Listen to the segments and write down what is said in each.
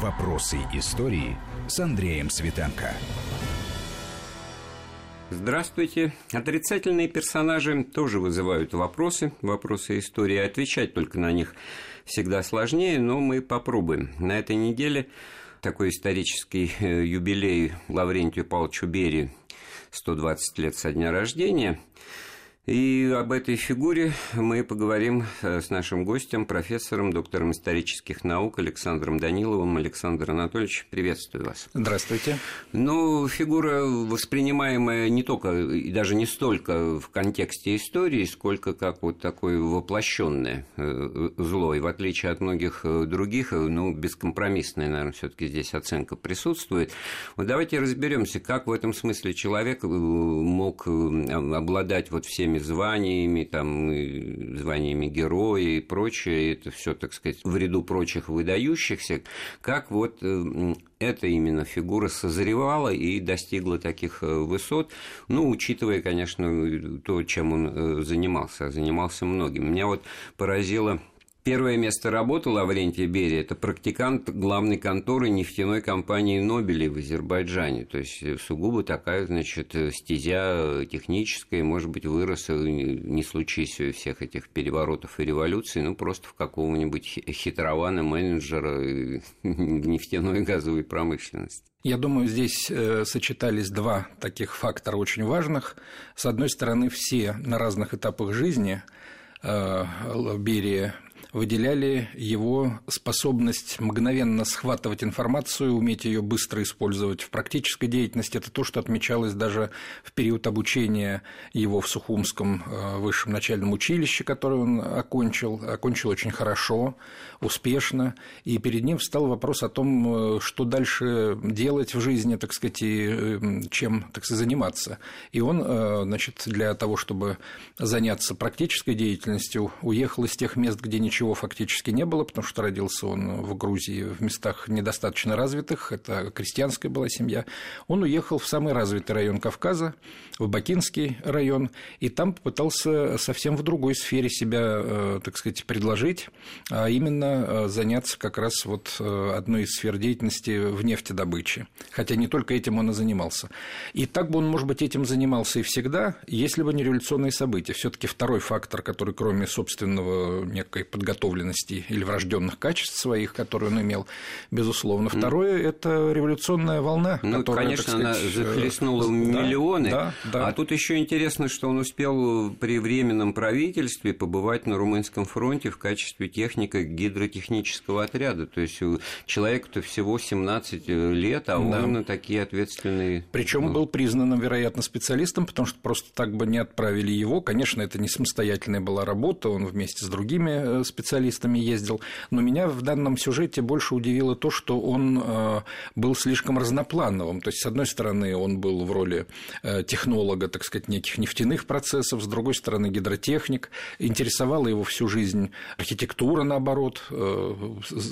Вопросы истории с Андреем Светенко. Здравствуйте. Отрицательные персонажи тоже вызывают вопросы, вопросы истории. Отвечать только на них всегда сложнее, но мы попробуем. На этой неделе такой исторический э, юбилей Лаврентию Павловичу Берии, 120 лет со дня рождения – и об этой фигуре мы поговорим э, с нашим гостем, профессором, доктором исторических наук Александром Даниловым. Александр Анатольевич, приветствую вас. Здравствуйте. Ну, фигура, воспринимаемая не только и даже не столько в контексте истории, сколько как вот такое воплощенное э, зло. И в отличие от многих э, других, ну, бескомпромиссная, наверное, все-таки здесь оценка присутствует. Вот давайте разберемся, как в этом смысле человек мог обладать вот всеми всеми званиями, там, званиями героя и прочее, это все, так сказать, в ряду прочих выдающихся, как вот э, эта именно фигура созревала и достигла таких э, высот, ну, учитывая, конечно, то, чем он э, занимался, занимался многим. Меня вот поразило Первое место работы Лаврентия Берия – это практикант главной конторы нефтяной компании «Нобелей» в Азербайджане. То есть, э, сугубо такая, значит, э, стезя техническая, может быть, вырос, э, не случись всех этих переворотов и революций, ну, просто в какого-нибудь хитрована менеджера в нефтяной и газовой промышленности. Я думаю, здесь сочетались два таких фактора очень важных. С одной стороны, все на разных этапах жизни Берия выделяли его способность мгновенно схватывать информацию, уметь ее быстро использовать в практической деятельности. Это то, что отмечалось даже в период обучения его в Сухумском э, высшем начальном училище, которое он окончил, окончил очень хорошо, успешно, и перед ним встал вопрос о том, э, что дальше делать в жизни, так сказать, и э, чем, так сказать, заниматься. И он, значит, для того, чтобы заняться практической деятельностью, уехал из тех мест, где ничего ничего фактически не было, потому что родился он в Грузии в местах недостаточно развитых, это крестьянская была семья. Он уехал в самый развитый район Кавказа, в Бакинский район, и там попытался совсем в другой сфере себя, э, так сказать, предложить, а именно э, заняться как раз вот э, одной из сфер деятельности в нефтедобыче. Хотя не только этим он и занимался. И так бы он, может быть, этим занимался и всегда, если бы не революционные события. все таки второй фактор, который кроме собственного некой подготовки подготовленности или врожденных качеств своих, которые он имел, безусловно. Второе – это революционная волна, ну, которая, конечно, сказать, она захлестнула да, миллионы. Да, да. А тут еще интересно, что он успел при временном правительстве побывать на Румынском фронте в качестве техника гидротехнического отряда. То есть человеку-то всего 17 лет, а он да. такие ответственные. Причем ну... был признанным, вероятно, специалистом, потому что просто так бы не отправили его. Конечно, это не самостоятельная была работа, он вместе с другими специалистами специалистами ездил, но меня в данном сюжете больше удивило то, что он э, был слишком разноплановым. То есть, с одной стороны, он был в роли э, технолога, так сказать, неких нефтяных процессов, с другой стороны, гидротехник. Интересовала его всю жизнь архитектура, наоборот. Э,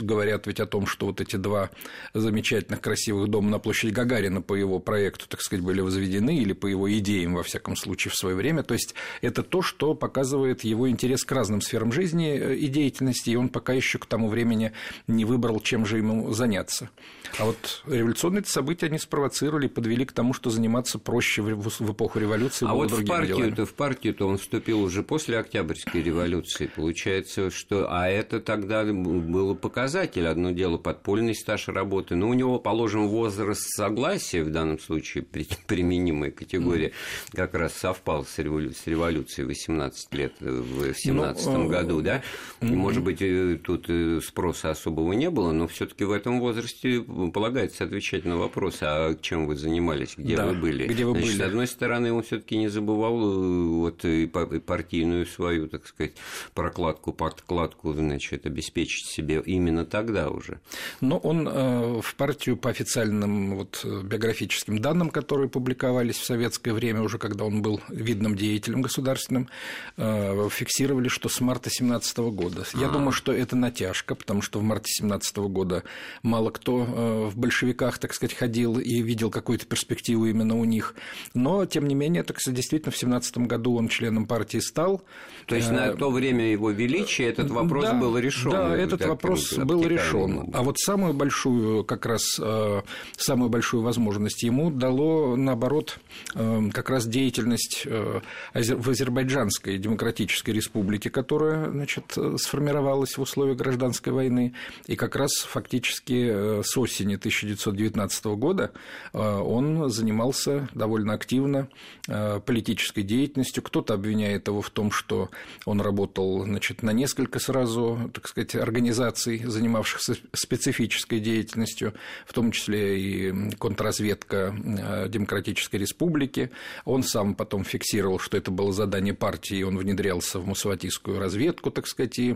говорят ведь о том, что вот эти два замечательных красивых дома на площади Гагарина по его проекту, так сказать, были возведены или по его идеям, во всяком случае, в свое время. То есть, это то, что показывает его интерес к разным сферам жизни, идеи деятельности, и он пока еще к тому времени не выбрал, чем же ему заняться. А вот революционные события они спровоцировали, подвели к тому, что заниматься проще в эпоху революции. А вот в партию-то, в партию-то он вступил уже после Октябрьской революции. Получается, что... А это тогда было показатель. Одно дело подпольный стаж работы. Но у него, положим, возраст согласия, в данном случае применимая категория, как раз совпал с, револю... с революцией 18 лет в 17 ну, году, да? Mm-hmm. Может быть, тут спроса особого не было, но все таки в этом возрасте полагается отвечать на вопрос, а чем вы занимались, где да, вы были. Где вы Значит, были. С одной стороны, он все таки не забывал э, вот, и партийную свою, так сказать, прокладку, подкладку, значит, обеспечить себе именно тогда уже. Но он э, в партию по официальным вот, биографическим данным, которые публиковались в советское время, уже когда он был видным деятелем государственным, э, фиксировали, что с марта 17 года года. Я а. думаю, что это натяжка, потому что в марте 17 года мало кто в большевиках, так сказать, ходил и видел какую-то перспективу именно у них. Но, тем не менее, так сказать, действительно, в 17 году он членом партии стал. То есть на то время его величия этот вопрос да, был решен. Да, этот вопрос был решен. А вот самую большую, как раз, самую большую возможность ему дало, наоборот, как раз деятельность в Азербайджанской демократической республике, которая значит, сформировалась в условиях гражданской войны, и как раз фактически э, с осени 1919 года э, он занимался довольно активно э, политической деятельностью. Кто-то обвиняет его в том, что он работал значит, на несколько сразу, так сказать, организаций, занимавшихся специфической деятельностью, в том числе и контрразведка Демократической Республики. Он сам потом фиксировал, что это было задание партии, он внедрялся в мусаватийскую разведку, так сказать, и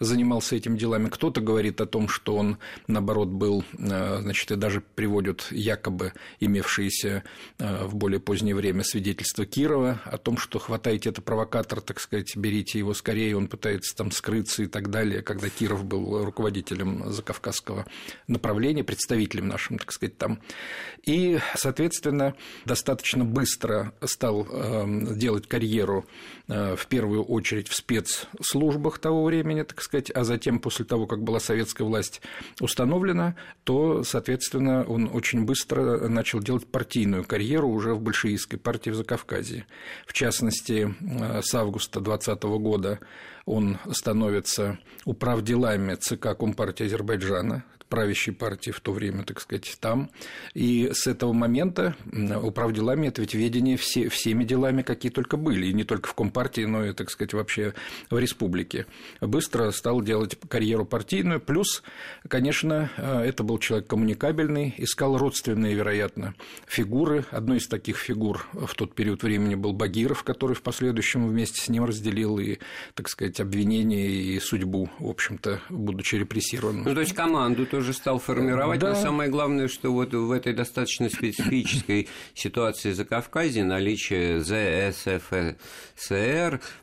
занимался этими делами. Кто-то говорит о том, что он, наоборот, был, э, значит, и даже приводят якобы имевшиеся э, в более позднее время свидетельства Кирова о том, что хватайте это провокатор, так сказать, берите его скорее, он пытается там скрыться и так далее, когда Киров был руководителем закавказского направления, представителем нашим, так сказать, там. И, соответственно, достаточно быстро стал э, делать карьеру в первую очередь в спецслужбах того времени, так сказать, а затем, после того, как была советская власть установлена, то, соответственно, он очень быстро начал делать партийную карьеру уже в большевистской партии в Закавказье. В частности, э, с августа 2020 года он становится управделами ЦК Компартии Азербайджана, правящей партии в то время, так сказать, там. И с этого момента управделами это ведь ведение все, всеми делами, какие только были, и не только в Компартии, но и, так сказать, вообще в республике. Быстро стал делать карьеру партийную, плюс, конечно, это был человек коммуникабельный, искал родственные, вероятно, фигуры. Одной из таких фигур в тот период времени был Багиров, который в последующем вместе с ним разделил и, так сказать, обвинения и судьбу, в общем-то, будучи репрессированным. Ну, то есть команду тоже стал формировать. Да. Но самое главное, что вот в этой достаточно специфической ситуации за Кавказе наличие ЗСФСР,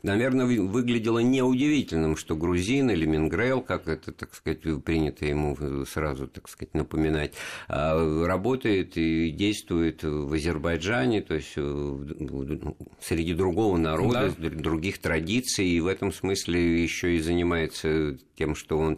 наверное, выглядело неудивительным, что грузин или Мингрел, как это, так сказать, принято ему сразу, так сказать, напоминать, а, работает и действует в Азербайджане, то есть среди другого народа, да. других традиций, и в этом смысле еще и занимается тем, что он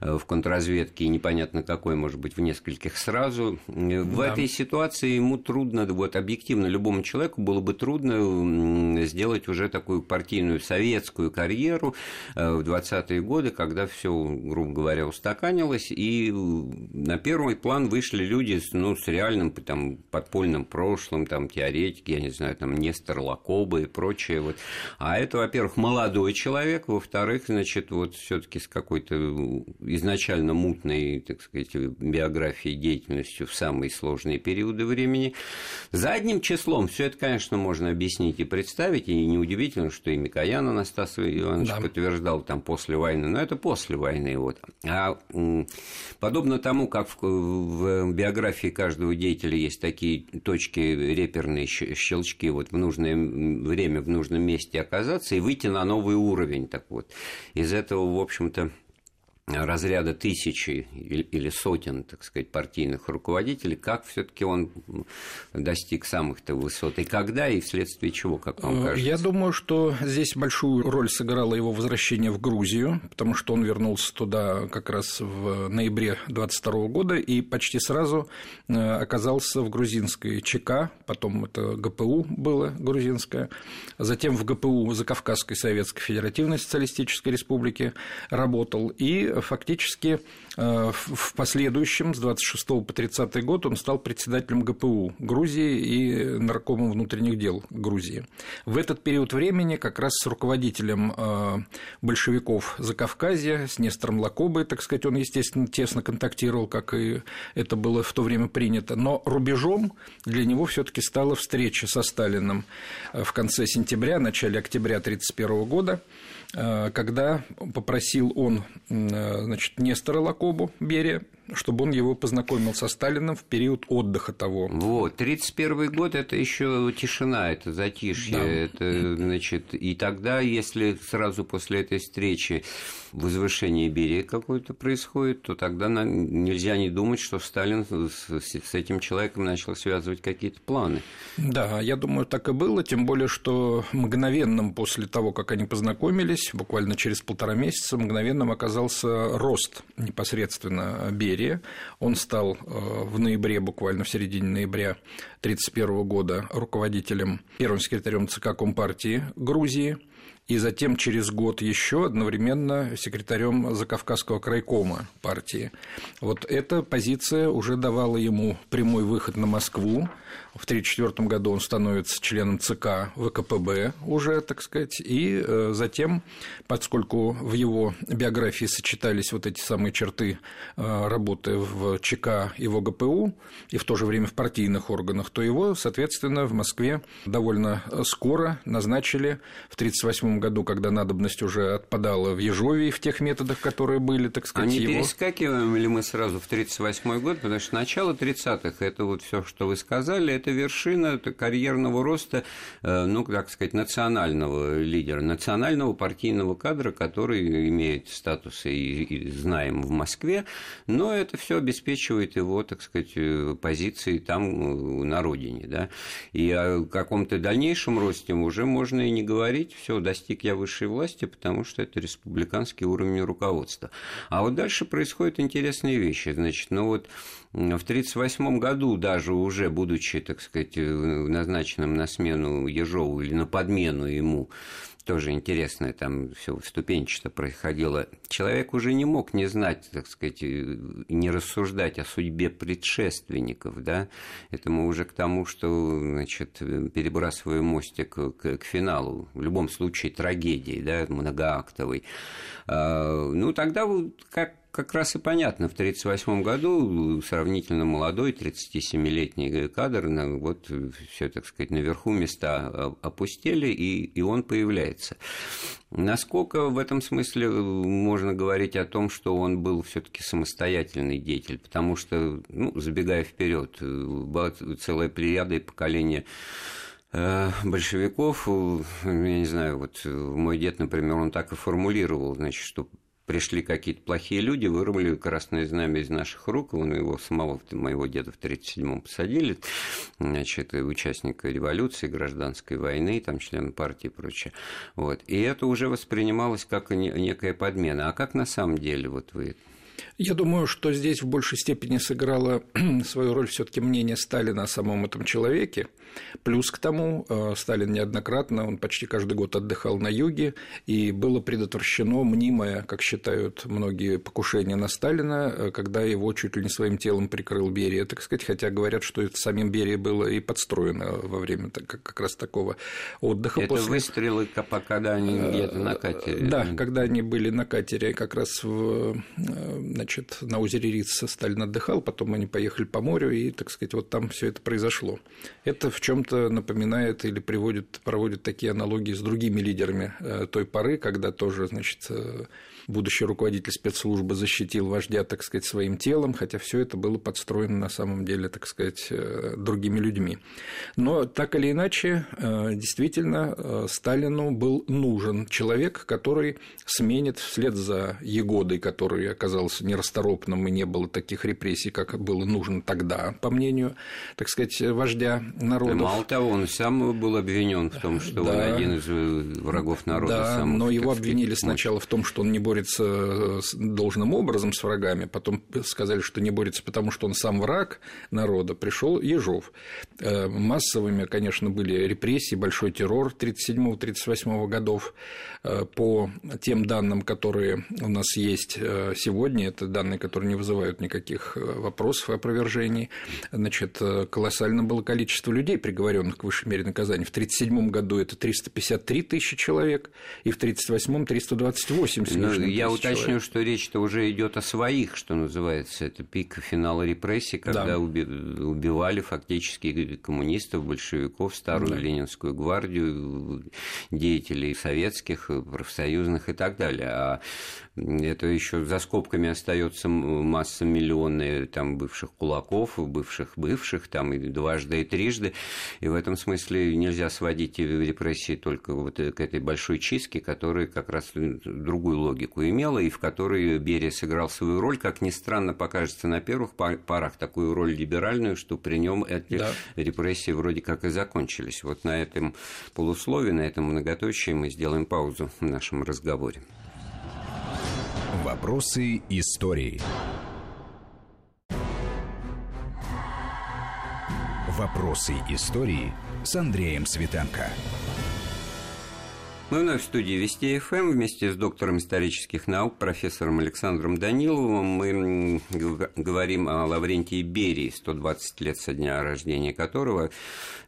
э, в контрразведке непонятно какой, может быть, в нескольких сразу. В да. этой ситуации ему трудно, вот объективно любому человеку было бы трудно сделать уже такую партийную советскую карьеру э, в 20-е годы, когда все, грубо говоря, устаканилось, и на первый план вышли люди ну, с реальным там, подпольным прошлым, там, теоретики, я не знаю, там, Нестор Лакоба и прочее. Вот. А это, во-первых, молодой человек, во-вторых, значит, вот все таки с какой-то изначально мутной, так сказать, биографией, деятельностью в самые сложные периоды времени. Задним числом все это, конечно, можно объяснить и представить, и неудивительно, что и Микоян Анастас Иванович да. подтверждал там после войны, но это после войны. Вот. А подобно тому, как в, в биографии каждого деятеля есть такие точки реперные щелчки, вот в нужное время, в нужном месте оказаться и выйти на новый уровень. Так вот, из этого, в общем-то, разряда тысячи или сотен, так сказать, партийных руководителей, как все-таки он достиг самых-то высот, и когда, и вследствие чего, как вам кажется? Я думаю, что здесь большую роль сыграло его возвращение в Грузию, потому что он вернулся туда как раз в ноябре 22 года и почти сразу э, оказался в грузинской ЧК, потом это ГПУ было грузинское, затем в ГПУ Закавказской Советской Федеративной Социалистической Республики работал, и фактически э, в последующем, с 26 по 30 год, он стал председателем ГПУ Грузии и наркомом внутренних дел Грузии. В этот период времени как раз с руководителем э, большевиков Закавказья, с Нестором Лакобой, так сказать, он, естественно, тесно контактировал, как и это было в то время принято, но рубежом для него все таки стала встреча со Сталиным э, в конце сентября, начале октября 1931 года, когда попросил он значит, Нестора Лакобу Берия, чтобы он его познакомил со Сталиным в период отдыха того. Вот, 31 год – это еще тишина, это затишье, да. это, значит, и тогда, если сразу после этой встречи возвышение Берии какое-то происходит, то тогда нельзя не думать, что Сталин с этим человеком начал связывать какие-то планы. Да, я думаю, так и было, тем более, что мгновенным после того, как они познакомились, буквально через полтора месяца, мгновенным оказался рост непосредственно Берии. Он стал э, в ноябре, буквально в середине ноября 1931 года руководителем, первым секретарем ЦК Компартии Грузии – и затем через год еще одновременно секретарем Закавказского крайкома партии. Вот эта позиция уже давала ему прямой выход на Москву, в 1934 году он становится членом ЦК ВКПБ уже, так сказать, и э, затем, поскольку в его биографии сочетались вот эти самые черты э, работы в ЧК и в ОГПУ, и в то же время в партийных органах, то его, соответственно, в Москве довольно скоро назначили в 1938 году, когда надобность уже отпадала в Ежовии в тех методах, которые были, так сказать, А не его... перескакиваем ли мы сразу в 1938 год, потому что начало 30-х – это вот все, что вы сказали, это вершина карьерного роста, э, ну, как сказать, национального лидера, национального партийного кадра, который имеет статус и, и знаем в Москве, но это все обеспечивает его, так сказать, э, позиции там э, на родине, да, и о каком-то дальнейшем росте уже можно и не говорить, все, достиг я высшей власти, потому что это республиканский уровень руководства. А вот дальше происходят интересные вещи, значит, ну вот в 1938 году, даже уже будучи, так сказать, э, назначенным на смену Ежову или на подмену ему, тоже интересно, там все ступенчато происходило. Человек уже не мог не знать, так сказать, э, не рассуждать о судьбе предшественников, да. Это мы уже к тому, что, значит, перебрасываем мостик к, к финалу. В любом случае трагедии, да, многоактовой. А, ну, тогда как как раз и понятно, в 1938 году сравнительно молодой, 37-летний кадр, вот все, так сказать, наверху места опустели, и, и он появляется. Насколько в этом смысле можно говорить о том, что он был все-таки самостоятельный деятель, потому что, ну, забегая вперед, была целая плеяда и поколение э, большевиков, я не знаю, вот мой дед, например, он так и формулировал, значит, что пришли какие-то плохие люди, вырвали красное знамя из наших рук, он его самого, моего деда в 1937-м посадили, значит, участника революции, гражданской войны, там, член партии и прочее. Вот. И это уже воспринималось как некая подмена. А как на самом деле вот вы я думаю, что здесь в большей степени сыграло свою роль все-таки мнение Сталина о самом этом человеке. Плюс к тому, э, Сталин неоднократно, он почти каждый год отдыхал на юге, и было предотвращено мнимое, как считают многие, покушение на Сталина, э, когда его чуть ли не своим телом прикрыл Берия, так сказать, хотя говорят, что это самим Берия было и подстроено во время как раз такого отдыха. Это после... выстрелы, когда они где-то на катере. Да, когда они были на катере, как раз в э, значит, на озере Риц Сталин отдыхал, потом они поехали по морю, и, так сказать, вот там все это произошло. Это в чем то напоминает или приводит, проводит такие аналогии с другими лидерами э, той поры, когда тоже, значит, э, будущий руководитель спецслужбы защитил вождя, так сказать, своим телом, хотя все это было подстроено на самом деле, так сказать, э, другими людьми. Но так или иначе, действительно, Сталину был нужен человек, который сменит вслед за Егодой, который оказался нерасторопным и не было таких репрессий, как было нужно тогда, по мнению, так сказать, вождя народа. Мало того, он сам был обвинен в том, что да, он один из врагов народа. Да, самых, но его обвинили сначала в том, что он не борется э, должным образом с врагами, потом сказали, что не борется, потому что он сам враг народа, пришел Ежов. Э, массовыми, конечно, были репрессии, большой террор 1937-1938 годов. Э, по тем данным, которые у нас есть сегодня, это данные, которые не вызывают никаких вопросов и опровержений, значит, колоссально было количество людей, приговоренных к высшей мере наказания. В 1937 году это 353 тысячи человек, и в 1938 328 с лишним Я уточню, человек. что речь-то уже идет о своих, что называется. Это пик финала репрессий, когда да. убивали фактически коммунистов, большевиков, старую да. Ленинскую гвардию, деятелей советских, профсоюзных и так далее. А это еще за скобками остается масса миллионная там бывших кулаков, бывших бывших, там и дважды, и трижды. И в этом смысле нельзя сводить репрессии только вот к этой большой чистке, которая как раз другую логику имела, и в которой Берия сыграл свою роль, как ни странно покажется на первых порах, такую роль либеральную, что при нем эти да. репрессии вроде как и закончились. Вот на этом полусловии, на этом многоточии мы сделаем паузу в нашем разговоре. Вопросы истории. Вопросы истории с Андреем Светенко. Мы вновь в студии Вести ФМ вместе с доктором исторических наук, профессором Александром Даниловым. Мы говорим о Лаврентии Берии, 120 лет со дня рождения которого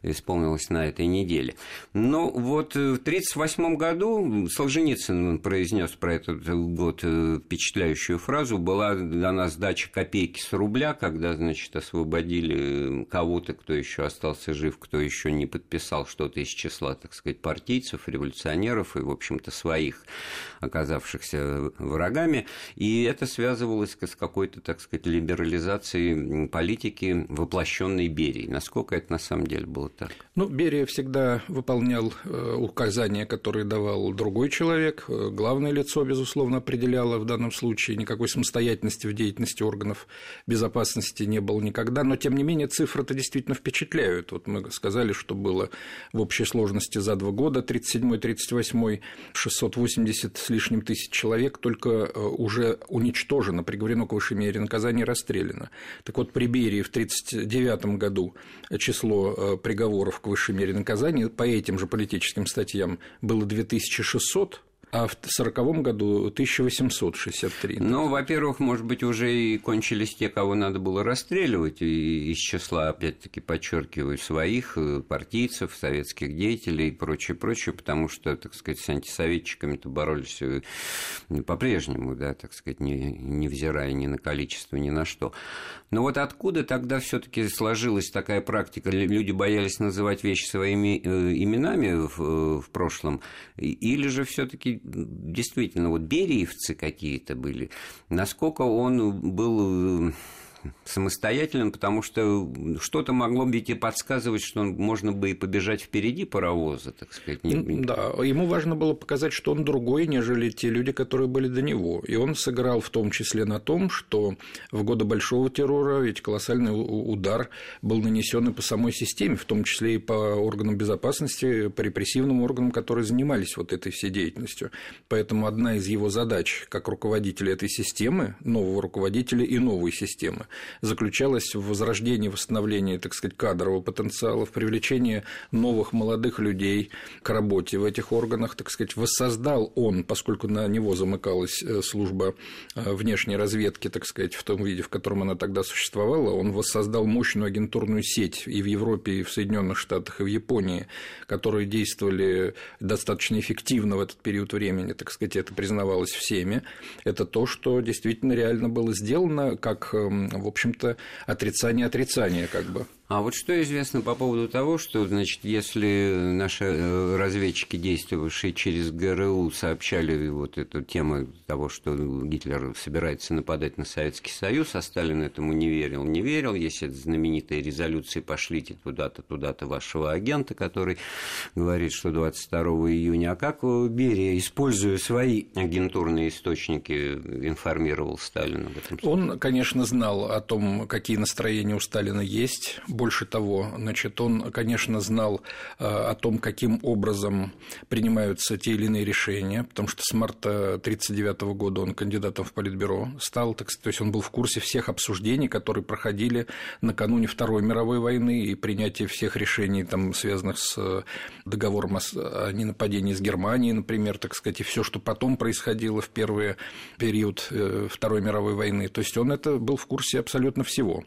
исполнилось на этой неделе. Но вот в 1938 году Солженицын произнес про этот год впечатляющую фразу. Была дана сдача копейки с рубля, когда, значит, освободили кого-то, кто еще остался жив, кто еще не подписал что-то из числа, так сказать, партийцев, революционеров революционеров и, в общем-то, своих, оказавшихся врагами. И это связывалось с какой-то, так сказать, либерализацией политики, воплощенной Берией. Насколько это на самом деле было так? Ну, Берия всегда выполнял э, указания, которые давал другой человек. Э, главное лицо, безусловно, определяло в данном случае. Никакой самостоятельности в деятельности органов безопасности не было никогда. Но, тем не менее, цифры-то действительно впечатляют. Вот мы сказали, что было в общей сложности за два года 37-38 2008 680 с лишним тысяч человек только э, уже уничтожено, приговорено к высшей мере наказания расстреляно. Так вот, при Берии в 1939 году число э, приговоров к высшей мере наказания по этим же политическим статьям было 2600, а в 1940 году 1863. Ну, во-первых, может быть, уже и кончились те, кого надо было расстреливать, и из числа, опять-таки, подчеркиваю, своих э, партийцев, советских деятелей и прочее, прочее, потому что, так сказать, с антисоветчиками-то боролись э, по-прежнему, да, так сказать, не, невзирая ни на количество, ни на что. Но вот откуда тогда все таки сложилась такая практика? Люди боялись называть вещи своими э, именами в, в прошлом, или же все таки действительно вот бериевцы какие-то были, насколько он был самостоятельным, потому что что-то могло бы и подсказывать, что можно бы и побежать впереди паровоза, так сказать. Да, ему важно было показать, что он другой, нежели те люди, которые были до него. И он сыграл в том числе на том, что в годы Большого террора ведь колоссальный удар был нанесен и по самой системе, в том числе и по органам безопасности, по репрессивным органам, которые занимались вот этой всей деятельностью. Поэтому одна из его задач как руководителя этой системы, нового руководителя и новой системы, заключалась в возрождении, восстановлении, так сказать, кадрового потенциала, в привлечении новых молодых людей к работе в этих органах, так сказать, воссоздал он, поскольку на него замыкалась э, служба э, внешней разведки, так сказать, в том виде, в котором она тогда существовала, он воссоздал мощную агентурную сеть и в Европе, и в Соединенных Штатах, и в Японии, которые действовали достаточно эффективно в этот период времени, так сказать, это признавалось всеми. Это то, что действительно реально было сделано как эм, в общем-то, отрицание отрицания как бы. А вот что известно по поводу того, что, значит, если наши э, разведчики, действовавшие через ГРУ, сообщали вот эту тему того, что Гитлер собирается нападать на Советский Союз, а Сталин этому не верил, не верил, если знаменитые резолюции «пошлите туда-то, туда-то вашего агента», который говорит, что 22 июня, а как Берия, используя свои агентурные источники, информировал Сталина об этом? Он, конечно, знал о том, какие настроения у Сталина есть, больше того, значит, он, конечно, знал э, о том, каким образом принимаются те или иные решения, потому что с марта 1939 года он кандидатом в Политбюро стал, так, то есть он был в курсе всех обсуждений, которые проходили накануне Второй мировой войны и принятия всех решений, там, связанных с договором о ненападении с Германией, например, так сказать, и все, что потом происходило в первый период э, Второй мировой войны. То есть он это был в курсе абсолютно всего.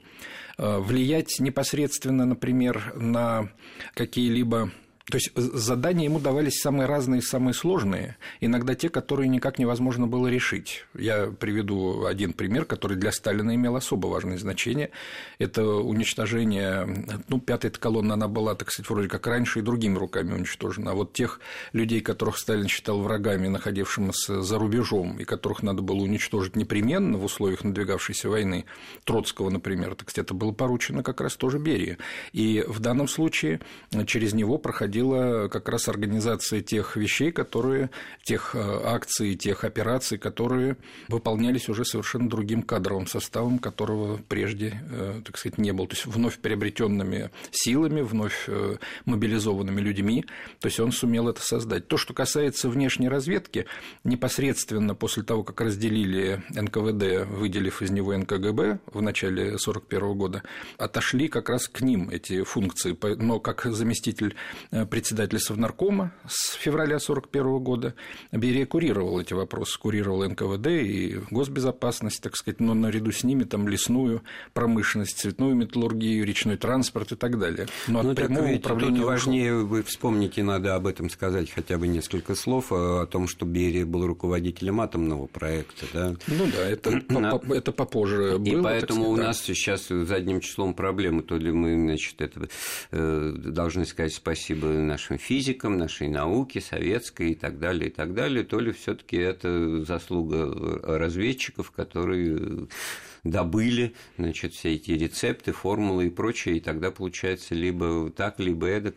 Э, влиять непосредственно, например, на какие-либо То есть задания ему давались самые разные, самые сложные, иногда те, которые никак невозможно было решить. Я приведу один пример, который для Сталина имел особо важное значение. Это уничтожение, ну, пятая колонна, она была, так сказать, вроде как раньше и другими руками уничтожена, а вот тех людей, которых Сталин считал врагами, находившимися за рубежом, и которых надо было уничтожить непременно в условиях надвигавшейся войны, Троцкого, например, так сказать, это было поручено как раз тоже Берии. И в данном случае через него проходил происходила как раз организация тех вещей, которые, тех э, акций, тех операций, которые выполнялись уже совершенно другим кадровым составом, которого прежде, э, так сказать, не было. То есть вновь приобретенными силами, вновь э, мобилизованными людьми. То есть он сумел это создать. То, что касается внешней разведки, непосредственно после того, как разделили НКВД, выделив из него НКГБ в начале 1941 года, отошли как раз к ним эти функции. Но как заместитель председатель Совнаркома с февраля 1941 года. Берия курировал эти вопросы, курировал НКВД и госбезопасность, так сказать, но наряду с ними там лесную промышленность, цветную металлургию, речной транспорт и так далее. Но ну, от прямого управления... Важнее, вы вспомните, надо об этом сказать хотя бы несколько слов, о том, что Берия был руководителем атомного проекта. Да? Ну да, это, это попозже и было. И поэтому сказать, у нас да. сейчас задним числом проблемы, то ли мы, значит, это, э, должны сказать спасибо нашим физикам, нашей науке, советской и так далее, и так далее, то ли все таки это заслуга разведчиков, которые добыли значит, все эти рецепты, формулы и прочее, и тогда получается либо так, либо это.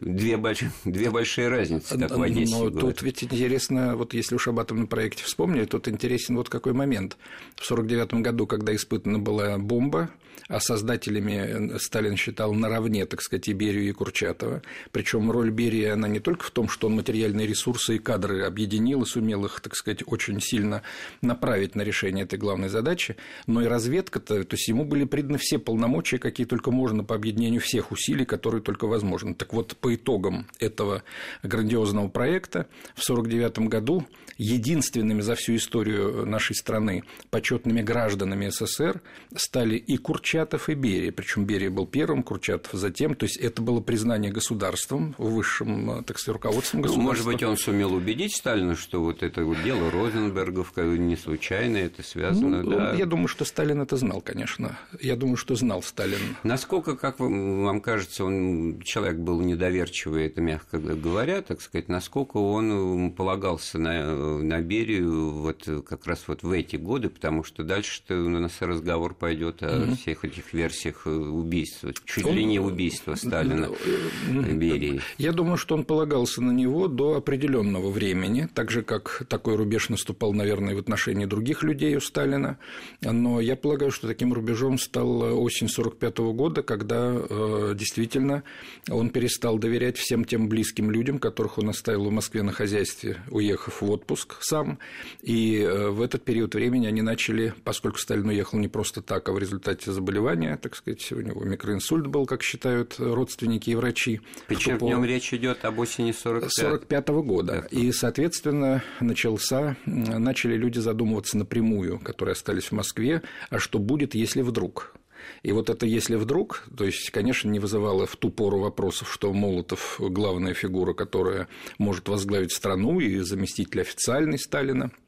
Две, больш... Две большие разницы, как в Одессе Но говорят. тут ведь интересно, вот если уж об атомном проекте вспомнили, тут интересен вот какой момент. В 1949 году, когда испытана была бомба, а создателями Сталин считал наравне, так сказать, и Берию, и Курчатова. Причем роль Берии, она не только в том, что он материальные ресурсы и кадры объединил и сумел их, так сказать, очень сильно направить на решение этой главной задачи, но и разведка-то, то есть ему были приданы все полномочия, какие только можно по объединению всех усилий, которые только возможны. Так вот, по итогам этого грандиозного проекта в 1949 году единственными за всю историю нашей страны почетными гражданами СССР стали и Курчатов, и Берия. Причем Берия был первым, Курчатов затем. То есть это было признание государством, высшим, так сказать, руководством государства. Ну, может быть, он сумел убедить Сталина, что вот это вот дело Розенбергов не случайно, это связано, ну, да? Я думаю, что Сталин это знал, конечно. Я думаю, что знал Сталин. Насколько, как вам кажется, он человек был недоверчивый, это мягко говоря, так сказать, насколько он полагался на на Берию вот как раз вот в эти годы, потому что дальше у нас разговор пойдет о mm-hmm. всех этих версиях э, убийства, чуть он... ли не убийства Сталина mm-hmm. Берии. Я думаю, что он полагался на него до определенного времени, так же, как такой рубеж наступал, наверное, в отношении других людей у Сталина, но я полагаю, что таким рубежом стал осень 1945 года, когда э, действительно он перестал доверять всем тем близким людям, которых он оставил в Москве на хозяйстве, уехав в отпуск, сам, и э, в этот период времени они начали, поскольку Сталин уехал не просто так, а в результате заболевания, так сказать, у него микроинсульт был, как считают родственники и врачи. Причем в нем речь идет об осени 45 45 -го года. И, соответственно, начался, начали люди задумываться напрямую, которые остались в Москве, а что будет, если вдруг? И вот это если вдруг, то есть, конечно, не вызывало в ту пору вопросов, что Молотов – главная фигура, которая может возглавить страну и заместитель официальный Сталина –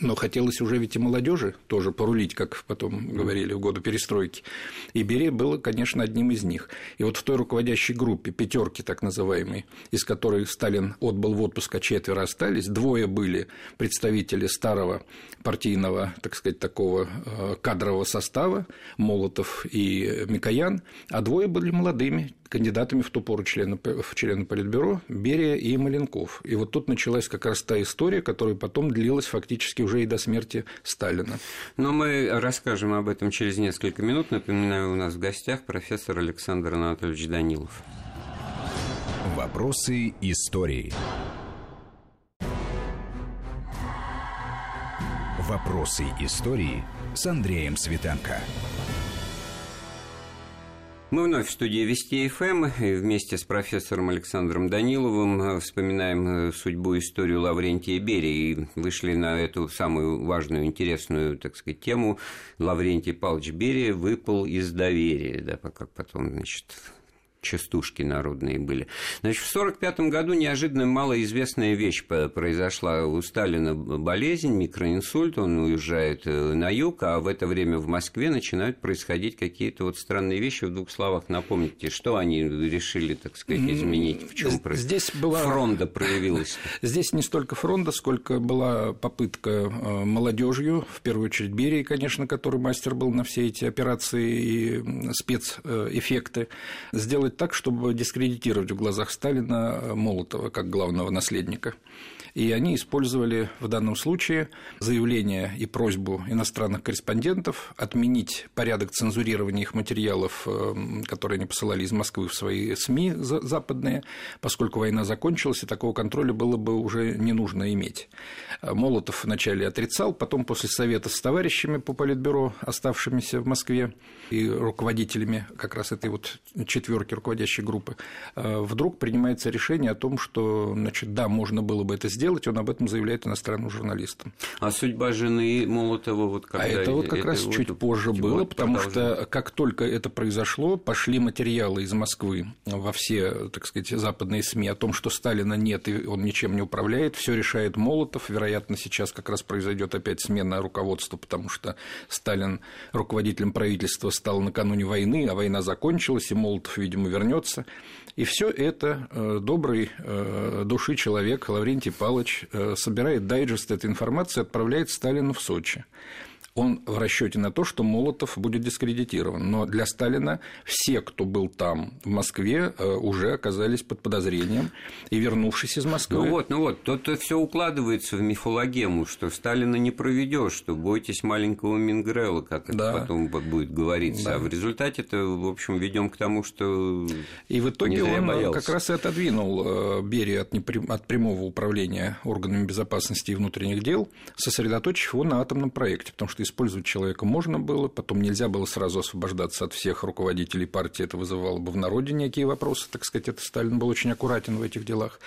но хотелось уже ведь и молодежи тоже порулить, как потом говорили в годы перестройки. И Берия было, конечно, одним из них. И вот в той руководящей группе, пятерки так называемой, из которой Сталин отбыл в отпуск, а четверо остались, двое были представители старого партийного, так сказать, такого э, кадрового состава, Молотов и Микоян, а двое были молодыми, кандидатами в ту пору члена, в члены Политбюро Берия и Маленков. И вот тут началась как раз та история, которая потом длилась фактически уже и до смерти Сталина. Но мы расскажем об этом через несколько минут. Напоминаю, у нас в гостях профессор Александр Анатольевич Данилов. Вопросы истории. Вопросы истории с Андреем Светенко. Мы вновь в студии Вести ФМ и вместе с профессором Александром Даниловым э, вспоминаем э, судьбу историю Лаврентия Берии и вышли на эту самую важную, интересную, так сказать, тему. Лаврентий Павлович Берия выпал из доверия, да, как потом, значит, частушки народные были. Значит, в 1945 году неожиданно малоизвестная вещь произошла. У Сталина болезнь, микроинсульт, он уезжает э, на юг, а в это время в Москве начинают происходить какие-то вот странные вещи. В двух словах напомните, что они решили, так сказать, изменить, в чем Здесь была... фронта проявилась? Здесь не столько фронта, сколько была попытка э, молодежью, в первую очередь Берии, конечно, который мастер был на все эти операции и спецэффекты, сделать так, чтобы дискредитировать в глазах Сталина Молотова как главного наследника. И они использовали в данном случае заявление и просьбу иностранных корреспондентов отменить порядок цензурирования их материалов, эм, которые они посылали из Москвы в свои СМИ западные, поскольку война закончилась, и такого контроля было бы уже не нужно иметь. Молотов вначале отрицал, потом после совета с товарищами по политбюро, оставшимися в Москве, и руководителями как раз этой вот четверки руководящей группы, э, вдруг принимается решение о том, что, значит, да, можно было бы это сделать, он об этом заявляет иностранным журналистам. А судьба жены Молотова вот когда... А это вот как это раз вот чуть позже было, потому что как только это произошло, пошли материалы из Москвы во все, так сказать, западные СМИ о том, что Сталина нет и он ничем не управляет, все решает Молотов. Вероятно, сейчас как раз произойдет опять смена руководства, потому что Сталин руководителем правительства стал накануне войны, а война закончилась, и Молотов, видимо, вернется. И все это э, добрый э, души человек Лаврентий Павлович э, собирает дайджест этой информации отправляет Сталину в Сочи он в расчете на то, что Молотов будет дискредитирован. Но для Сталина все, кто был там, в Москве, э, уже оказались под подозрением. И вернувшись из Москвы... Ну вот, ну вот, то-то все укладывается в мифологему, что Сталина не проведешь, что бойтесь маленького Мингрела, как да. это потом будет говориться. Да. А в результате это, в общем, ведем к тому, что И в итоге он боялся. как раз и отодвинул э, Берию от, непрям... от прямого управления органами безопасности и внутренних дел, сосредоточив его на атомном проекте, потому что использовать человека можно было, потом нельзя было сразу освобождаться от всех руководителей партии, это вызывало бы в народе некие вопросы, так сказать, это Сталин был очень аккуратен в этих делах.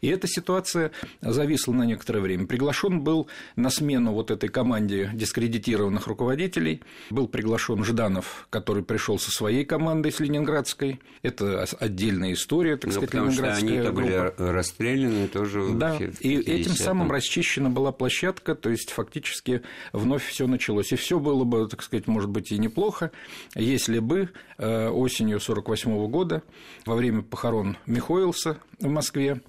И эта ситуация зависла на некоторое время. Приглашен был на смену вот этой команде дискредитированных руководителей, был приглашен Жданов, который пришел со своей командой с Ленинградской, это отдельная история, так ну, сказать, потому Ленинградская что они были расстреляны тоже. Да, и этим самым расчищена была площадка, то есть фактически вновь все началось началось. И все было бы, так сказать, может быть, и неплохо, если бы э, осенью 1948 года, во время похорон Михоэлса в Москве,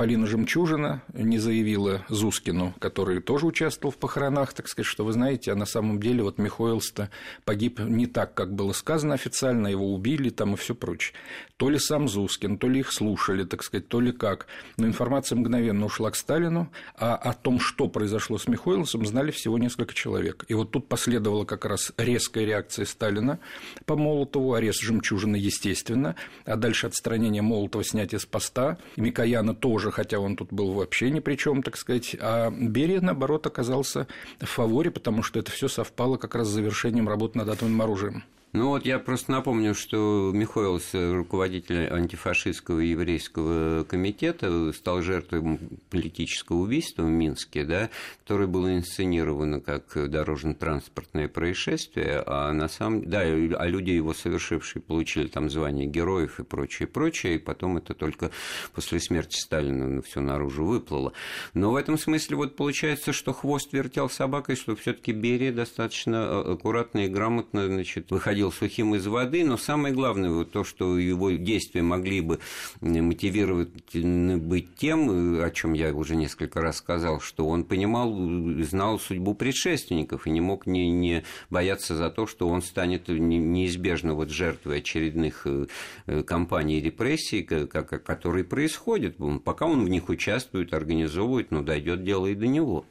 Полина Жемчужина не заявила Зускину, который тоже участвовал в похоронах, так сказать, что вы знаете, а на самом деле вот Михоэлс-то погиб не так, как было сказано официально, его убили там и все прочее. То ли сам Зускин, то ли их слушали, так сказать, то ли как. Но информация мгновенно ушла к Сталину, а о том, что произошло с Михоэлсом, знали всего несколько человек. И вот тут последовала как раз резкая реакция Сталина по Молотову, арест Жемчужины, естественно, а дальше отстранение Молотова, снятие с поста, и Микояна тоже тоже, хотя он тут был вообще ни при чем, так сказать, а Берия, наоборот, оказался в фаворе, потому что это все совпало как раз с завершением работы над атомным оружием. Ну вот я просто напомню, что Михоэлс, руководитель антифашистского еврейского комитета, стал жертвой политического убийства в Минске, да, которое было инсценировано как дорожно-транспортное происшествие, а на самом да, а люди его совершившие получили там звание героев и прочее, прочее, и потом это только после смерти Сталина ну, все наружу выплыло. Но в этом смысле вот получается, что хвост вертел собакой, что все-таки Берия достаточно аккуратно и грамотно значит, выходил выходил сухим из воды, но самое главное, вот то, что его действия могли бы мотивировать быть тем, о чем я уже несколько раз сказал, что он понимал, знал судьбу предшественников и не мог не, не бояться за то, что он станет неизбежно вот жертвой очередных э, кампаний репрессий, которые происходят. Пока он в них участвует, организовывает, но дойдет дело и до него.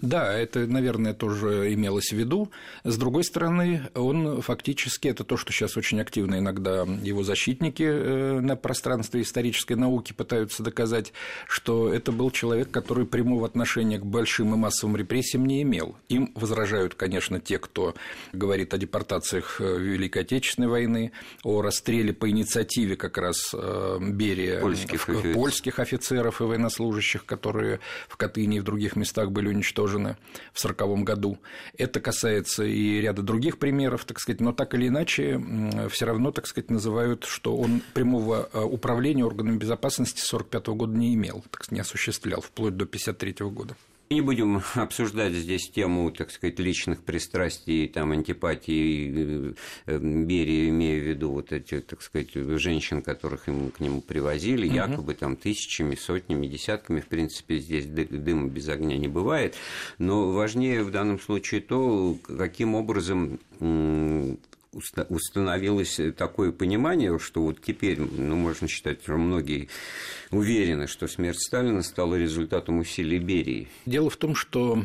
Да, это, наверное, тоже имелось в виду. С другой стороны, он фактически, это то, что сейчас очень активно иногда его защитники э, на пространстве исторической науки пытаются доказать, что это был человек, который прямого отношения к большим и массовым репрессиям не имел. Им возражают, конечно, те, кто говорит о депортациях э, Великой Отечественной войны, о расстреле по инициативе как раз э, Берия польских, польских офицеров и военнослужащих, которые в Катыни и в других местах были уничтожены в 1940 году. Это касается и ряда других примеров, так сказать, но так или иначе все равно, так сказать, называют, что он прямого э, управления органами безопасности 1945 года не имел, так сказать, не осуществлял, вплоть до 1953 года. Не будем обсуждать здесь тему, так сказать, личных пристрастий, там, антипатии э, Берии, имея в виду вот эти, так сказать, женщин, которых ему, к нему привозили, угу. якобы там тысячами, сотнями, десятками, в принципе, здесь дыма без огня не бывает, но важнее в данном случае то, каким образом установилось такое понимание, что вот теперь, ну, можно считать, что многие уверены, что смерть Сталина стала результатом усилий Берии. Дело в том, что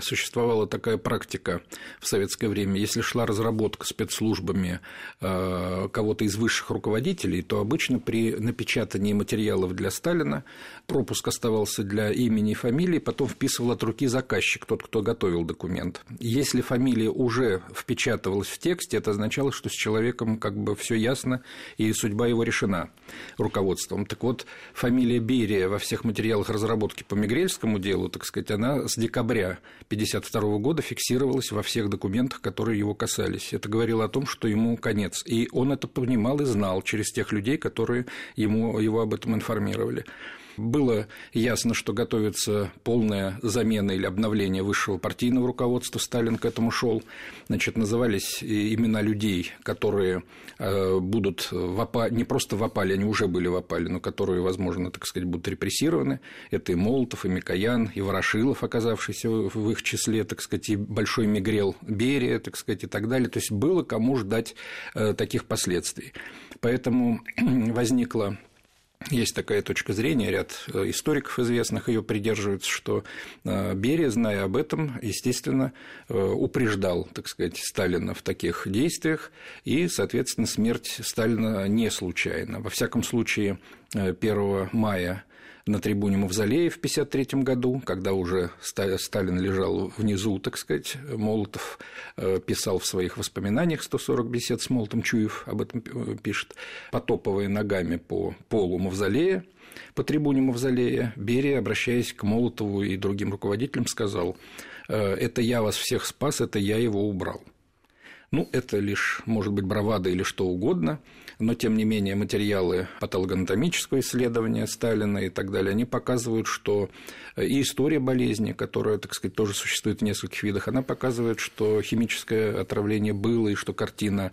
существовала такая практика в советское время. Если шла разработка спецслужбами э, кого-то из высших руководителей, то обычно при напечатании материалов для Сталина пропуск оставался для имени и фамилии, потом вписывал от руки заказчик, тот, кто готовил документ. Если фамилия уже впечатывалась в тексте, это означало, что с человеком как бы все ясно и судьба его решена руководством. Так вот, фамилия Берия во всех материалах разработки по Мигрельскому делу, так сказать, она с декабря 1952 года фиксировалась во всех документах, которые его касались. Это говорило о том, что ему конец. И он это понимал и знал через тех людей, которые ему, его об этом информировали. Было ясно, что готовится полная замена или обновление высшего партийного руководства. Сталин к этому шел. Значит, назывались имена людей, которые э, будут в опале, не просто в опале, они уже были в опале, но которые, возможно, так сказать, будут репрессированы. Это и Молотов, и Микоян, и Ворошилов, оказавшийся в их числе, так сказать, и Большой Мигрел Берия, так сказать, и так далее. То есть было кому ждать э, таких последствий. Поэтому возникла есть такая точка зрения, ряд э, историков известных ее придерживаются, что э, Берия, зная об этом, естественно, э, упреждал, так сказать, Сталина в таких действиях, и, соответственно, смерть Сталина не случайна. Во всяком случае, 1 мая на трибуне Мавзолея в 1953 году, когда уже Сталин лежал внизу, так сказать, Молотов э, писал в своих воспоминаниях 140 бесед с Молотом Чуев, об этом э, пишет, потопывая ногами по полу Мавзолея, по трибуне Мавзолея, Берия, обращаясь к Молотову и другим руководителям, сказал, «Э, «Это я вас всех спас, это я его убрал». Ну, это лишь, может быть, бравада или что угодно, но, тем не менее, материалы патологоанатомического исследования Сталина и так далее, они показывают, что и история болезни, которая, так сказать, тоже существует в нескольких видах, она показывает, что химическое отравление было, и что картина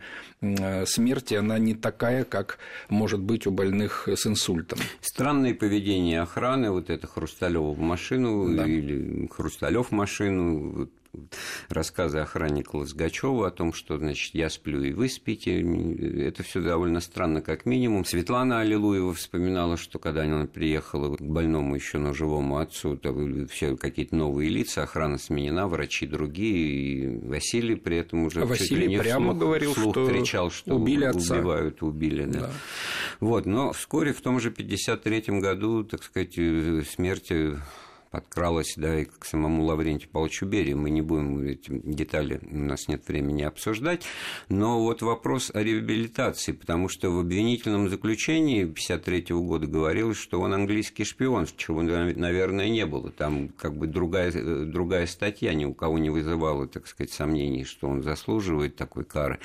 смерти, она не такая, как может быть у больных с инсультом. Странное поведение охраны, вот это Хрусталёва в машину да. или Хрусталев в машину, рассказы охранника Лозгачева о том, что, значит, я сплю и вы спите. Это все довольно странно, как минимум. Светлана Аллилуева вспоминала, что когда она приехала к больному еще на живому отцу, то все какие-то новые лица, охрана сменена, врачи другие, и Василий при этом уже Василий прямо вслух, говорил, вслух что кричал, что убили отца. убивают, убили, да. да. Вот, но вскоре в том же 53 году, так сказать, смерти подкралась, да, и к самому Лаврентию Павловичу Берии. Мы не будем эти детали, у нас нет времени обсуждать. Но вот вопрос о реабилитации, потому что в обвинительном заключении 1953 года говорилось, что он английский шпион, чего, наверное, не было. Там как бы другая, другая статья ни у кого не вызывала, так сказать, сомнений, что он заслуживает такой кары.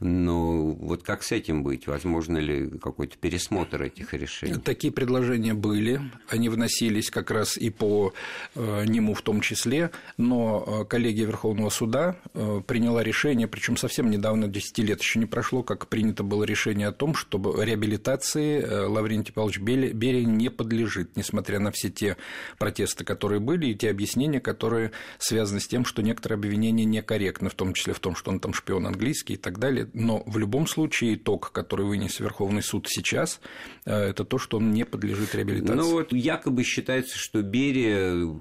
Но вот как с этим быть? Возможно ли какой-то пересмотр этих решений? Такие предложения были. Они вносились как раз и по Э, нему в том числе, но э, коллегия Верховного суда э, приняла решение, причем совсем недавно, 10 лет еще не прошло, как принято было решение о том, чтобы реабилитации Лаврентий Павлович Берия не подлежит, несмотря на все те протесты, которые были, и те объяснения, которые связаны с тем, что некоторые обвинения некорректны, в том числе в том, что он там шпион английский и так далее. Но в любом случае итог, который вынес Верховный суд сейчас, это то, что он не подлежит реабилитации. Ну вот якобы считается, что Берия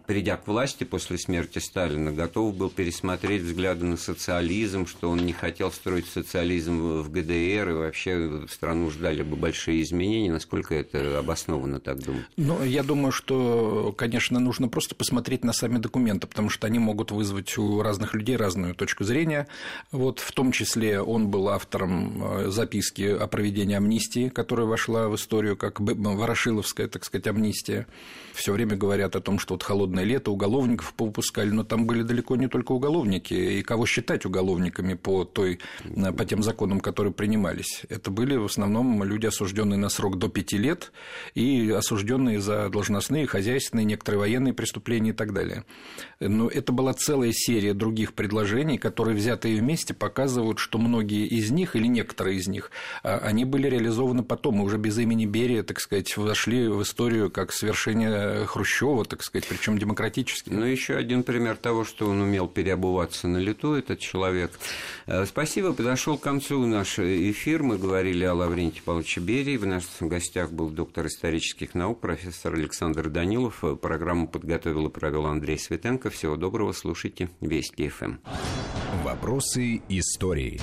придя к власти после смерти Сталина, готов был пересмотреть взгляды на социализм, что он не хотел строить социализм в ГДР, и вообще страну ждали бы большие изменения. Насколько это обоснованно так думать? Ну, я думаю, что, конечно, нужно просто посмотреть на сами документы, потому что они могут вызвать у разных людей разную точку зрения. Вот в том числе он был автором э, записки о проведении амнистии, которая вошла в историю как Ворошиловская, так сказать, амнистия. Все время говорят о том, что вот холодное лето, уголовников повыпускали, но там были далеко не только уголовники, и кого считать уголовниками по, той, по тем законам, которые принимались. Это были в основном люди, осужденные на срок до пяти лет и осужденные за должностные, хозяйственные, некоторые военные преступления и так далее. Но это была целая серия других предложений, которые, взятые вместе, показывают, что многие из них, или некоторые из них, а, они были реализованы потом, и уже без имени Берия, так сказать, вошли в историю как свершение Хрущева, так сказать, причем демократически. Ну, еще один пример того, что он умел переобуваться на лету, этот человек. Э, спасибо, подошел к концу наш эфир. Мы говорили о Лаврентии Павловиче Берии. В наших гостях был доктор исторических наук, профессор Александр Данилов. Программу подготовил и провел Андрей Светенко. Всего доброго, слушайте Вести ФМ. Вопросы истории.